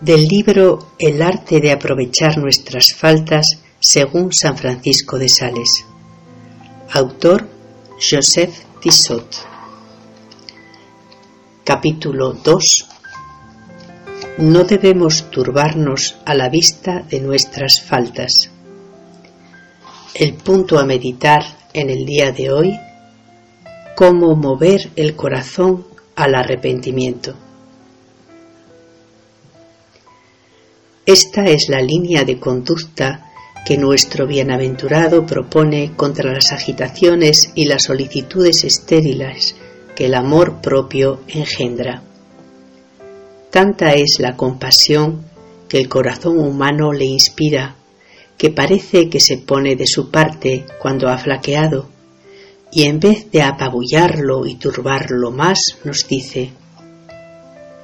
del libro El arte de aprovechar nuestras faltas según San Francisco de Sales. Autor Joseph Tissot. Capítulo 2. No debemos turbarnos a la vista de nuestras faltas. El punto a meditar en el día de hoy. Cómo mover el corazón al arrepentimiento. Esta es la línea de conducta que nuestro bienaventurado propone contra las agitaciones y las solicitudes estériles que el amor propio engendra. Tanta es la compasión que el corazón humano le inspira, que parece que se pone de su parte cuando ha flaqueado, y en vez de apabullarlo y turbarlo más, nos dice,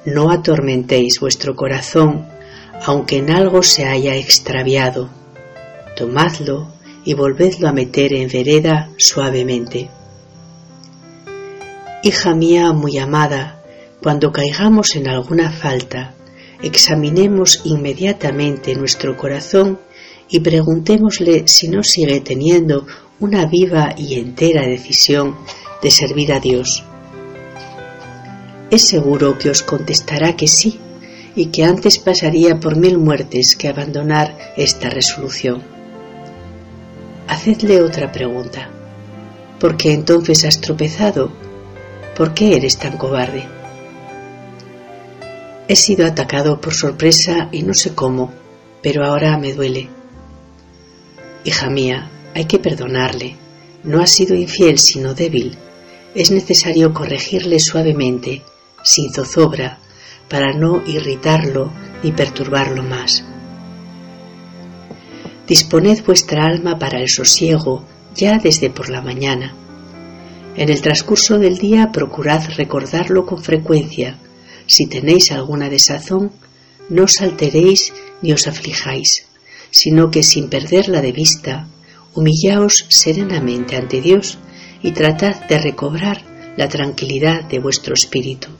No atormentéis vuestro corazón, aunque en algo se haya extraviado, tomadlo y volvedlo a meter en vereda suavemente. Hija mía muy amada, cuando caigamos en alguna falta, examinemos inmediatamente nuestro corazón y preguntémosle si no sigue teniendo una viva y entera decisión de servir a Dios. Es seguro que os contestará que sí y que antes pasaría por mil muertes que abandonar esta resolución. Hacedle otra pregunta. ¿Por qué entonces has tropezado? ¿Por qué eres tan cobarde? He sido atacado por sorpresa y no sé cómo, pero ahora me duele. Hija mía, hay que perdonarle. No ha sido infiel, sino débil. Es necesario corregirle suavemente, sin zozobra, para no irritarlo ni perturbarlo más. Disponed vuestra alma para el sosiego ya desde por la mañana. En el transcurso del día procurad recordarlo con frecuencia. Si tenéis alguna desazón, no os alteréis ni os aflijáis, sino que sin perderla de vista, humillaos serenamente ante Dios y tratad de recobrar la tranquilidad de vuestro espíritu.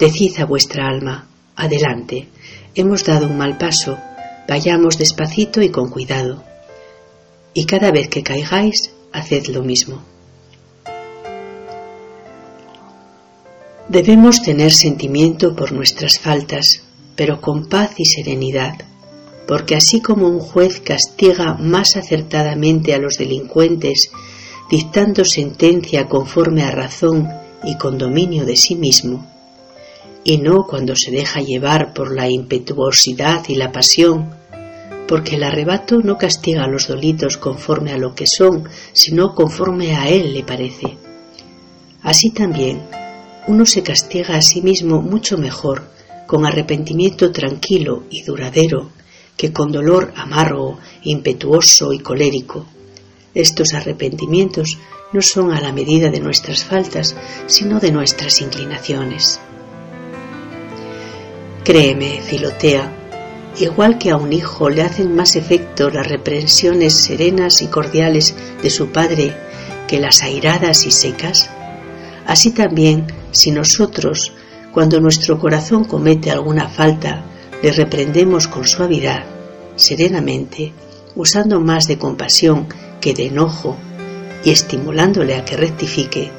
Decid a vuestra alma, adelante, hemos dado un mal paso, vayamos despacito y con cuidado. Y cada vez que caigáis, haced lo mismo. Debemos tener sentimiento por nuestras faltas, pero con paz y serenidad, porque así como un juez castiga más acertadamente a los delincuentes, dictando sentencia conforme a razón y con dominio de sí mismo, y no cuando se deja llevar por la impetuosidad y la pasión, porque el arrebato no castiga a los dolitos conforme a lo que son, sino conforme a él le parece. Así también, uno se castiga a sí mismo mucho mejor con arrepentimiento tranquilo y duradero que con dolor amargo, impetuoso y colérico. Estos arrepentimientos no son a la medida de nuestras faltas, sino de nuestras inclinaciones. Créeme, Filotea, igual que a un hijo le hacen más efecto las reprensiones serenas y cordiales de su padre que las airadas y secas, así también si nosotros, cuando nuestro corazón comete alguna falta, le reprendemos con suavidad, serenamente, usando más de compasión que de enojo y estimulándole a que rectifique,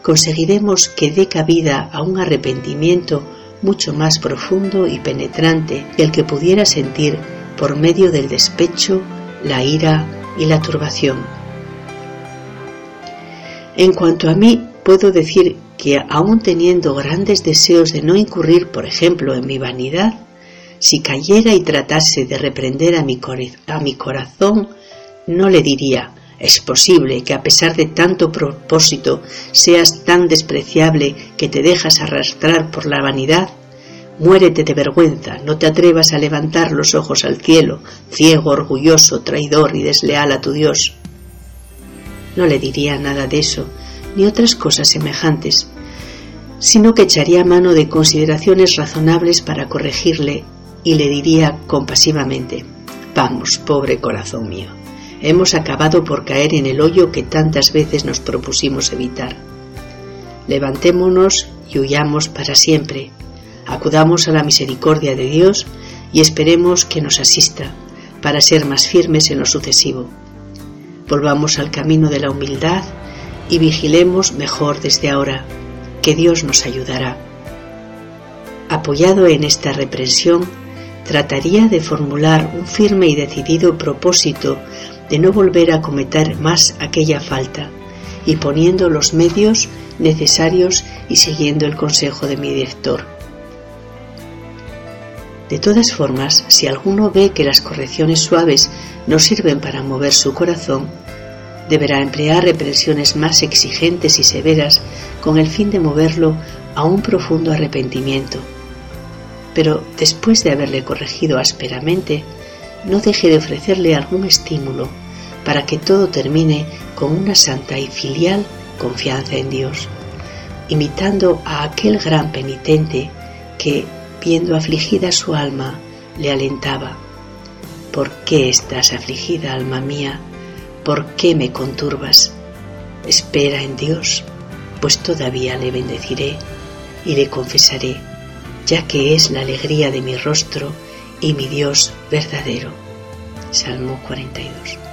conseguiremos que dé cabida a un arrepentimiento mucho más profundo y penetrante que el que pudiera sentir por medio del despecho, la ira y la turbación. En cuanto a mí, puedo decir que aun teniendo grandes deseos de no incurrir, por ejemplo, en mi vanidad, si cayera y tratase de reprender a mi, a mi corazón, no le diría, es posible que a pesar de tanto propósito seas tan despreciable que te dejas arrastrar por la vanidad. Muérete de vergüenza, no te atrevas a levantar los ojos al cielo, ciego, orgulloso, traidor y desleal a tu Dios. No le diría nada de eso, ni otras cosas semejantes, sino que echaría mano de consideraciones razonables para corregirle y le diría compasivamente, Vamos, pobre corazón mío, hemos acabado por caer en el hoyo que tantas veces nos propusimos evitar. Levantémonos y huyamos para siempre. Acudamos a la misericordia de Dios y esperemos que nos asista para ser más firmes en lo sucesivo. Volvamos al camino de la humildad y vigilemos mejor desde ahora, que Dios nos ayudará. Apoyado en esta reprensión, trataría de formular un firme y decidido propósito de no volver a cometer más aquella falta y poniendo los medios necesarios y siguiendo el consejo de mi director. De todas formas, si alguno ve que las correcciones suaves no sirven para mover su corazón, deberá emplear represiones más exigentes y severas con el fin de moverlo a un profundo arrepentimiento. Pero después de haberle corregido ásperamente, no deje de ofrecerle algún estímulo para que todo termine con una santa y filial confianza en Dios, imitando a aquel gran penitente que, viendo afligida su alma, le alentaba. ¿Por qué estás afligida, alma mía? ¿Por qué me conturbas? Espera en Dios, pues todavía le bendeciré y le confesaré, ya que es la alegría de mi rostro y mi Dios verdadero. Salmo 42.